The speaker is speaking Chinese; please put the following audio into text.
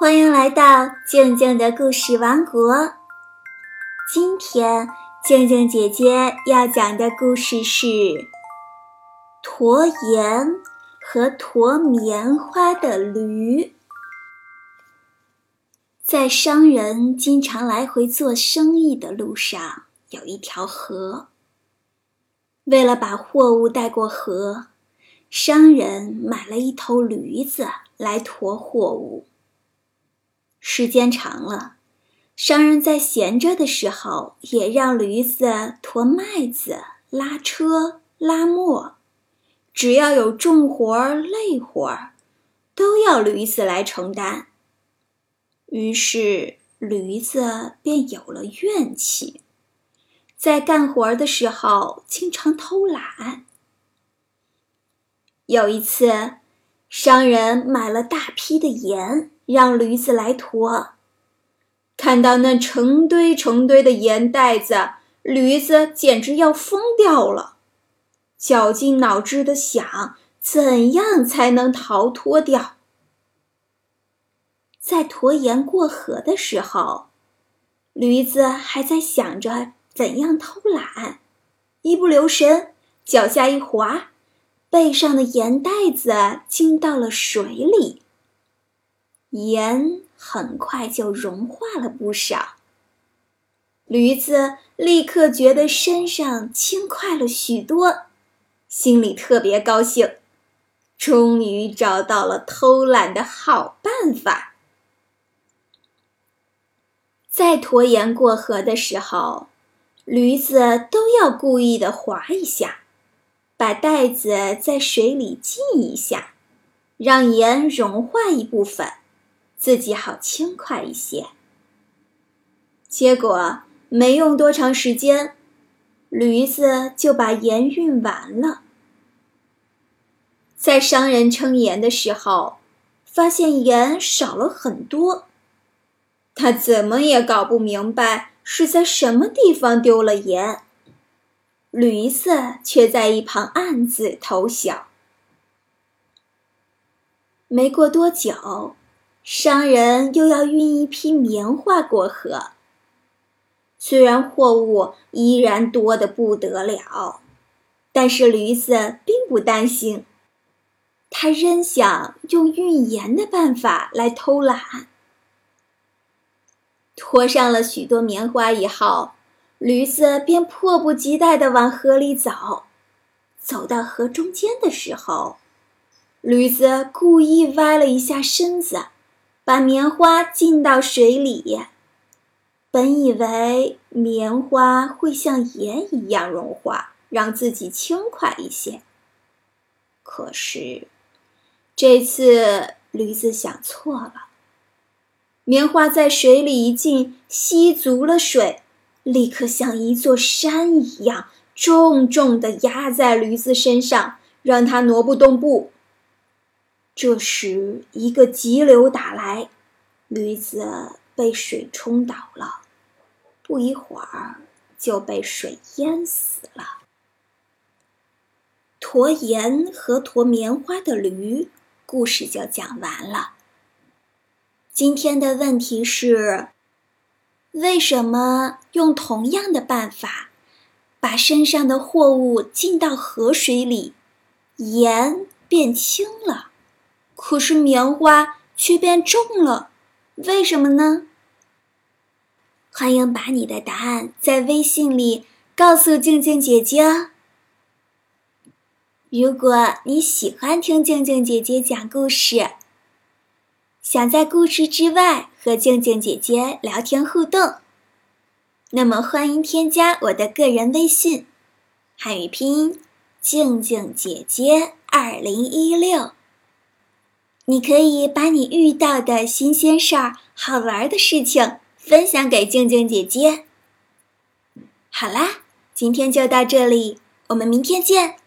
欢迎来到静静的故事王国。今天静静姐姐要讲的故事是《驮盐和驮棉花的驴》。在商人经常来回做生意的路上，有一条河。为了把货物带过河，商人买了一头驴子来驮货物。时间长了，商人在闲着的时候也让驴子驮麦子、拉车、拉磨，只要有重活儿、累活儿，都要驴子来承担。于是驴子便有了怨气，在干活的时候经常偷懒。有一次，商人买了大批的盐。让驴子来驮，看到那成堆成堆的盐袋子，驴子简直要疯掉了，绞尽脑汁的想怎样才能逃脱掉。在驮盐过河的时候，驴子还在想着怎样偷懒，一不留神脚下一滑，背上的盐袋子进到了水里。盐很快就融化了不少，驴子立刻觉得身上轻快了许多，心里特别高兴，终于找到了偷懒的好办法。在驮盐过河的时候，驴子都要故意的划一下，把袋子在水里浸一下，让盐融化一部分。自己好轻快一些。结果没用多长时间，驴子就把盐运完了。在商人称盐的时候，发现盐少了很多，他怎么也搞不明白是在什么地方丢了盐。驴子却在一旁暗自偷笑。没过多久。商人又要运一批棉花过河，虽然货物依然多得不得了，但是驴子并不担心，他仍想用运盐的办法来偷懒。拖上了许多棉花以后，驴子便迫不及待地往河里走。走到河中间的时候，驴子故意歪了一下身子。把棉花浸到水里，本以为棉花会像盐一样融化，让自己轻快一些。可是，这次驴子想错了。棉花在水里一浸，吸足了水，立刻像一座山一样重重地压在驴子身上，让它挪不动步。这时，一个急流打来，驴子被水冲倒了，不一会儿就被水淹死了。驮盐和驮棉花的驴故事就讲完了。今天的问题是：为什么用同样的办法，把身上的货物浸到河水里，盐变轻了？可是棉花却变重了，为什么呢？欢迎把你的答案在微信里告诉静静姐姐哦。如果你喜欢听静静姐姐讲故事，想在故事之外和静静姐姐聊天互动，那么欢迎添加我的个人微信，汉语拼音静静姐姐二零一六。你可以把你遇到的新鲜事儿、好玩的事情分享给静静姐姐。好啦，今天就到这里，我们明天见。